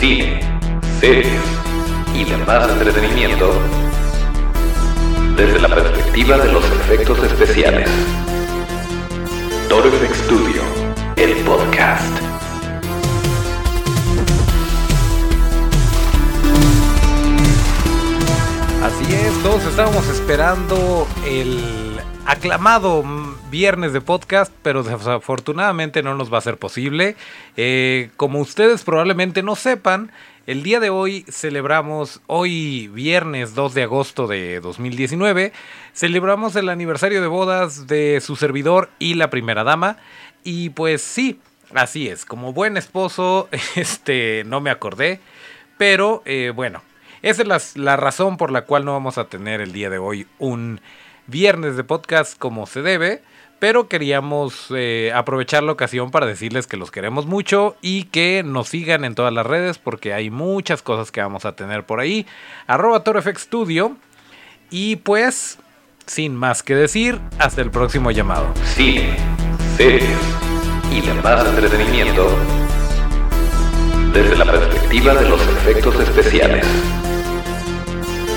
cine, series y demás entretenimiento desde la perspectiva de los efectos especiales. Toro FX Studio, el podcast. Así es, todos estábamos esperando el aclamado viernes de podcast, pero desafortunadamente no nos va a ser posible. Eh, como ustedes probablemente no sepan, el día de hoy celebramos, hoy viernes 2 de agosto de 2019, celebramos el aniversario de bodas de su servidor y la primera dama. Y pues sí, así es, como buen esposo, este, no me acordé, pero eh, bueno, esa es la, razón por la cual no vamos a tener el día de hoy un viernes de podcast como se debe. Pero queríamos eh, aprovechar la ocasión para decirles que los queremos mucho y que nos sigan en todas las redes porque hay muchas cosas que vamos a tener por ahí. Arroba ToroFX Studio. Y pues, sin más que decir, hasta el próximo llamado. Cine, series y demás entretenimiento desde la perspectiva de los efectos especiales.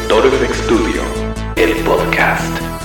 Toro Studio, el podcast.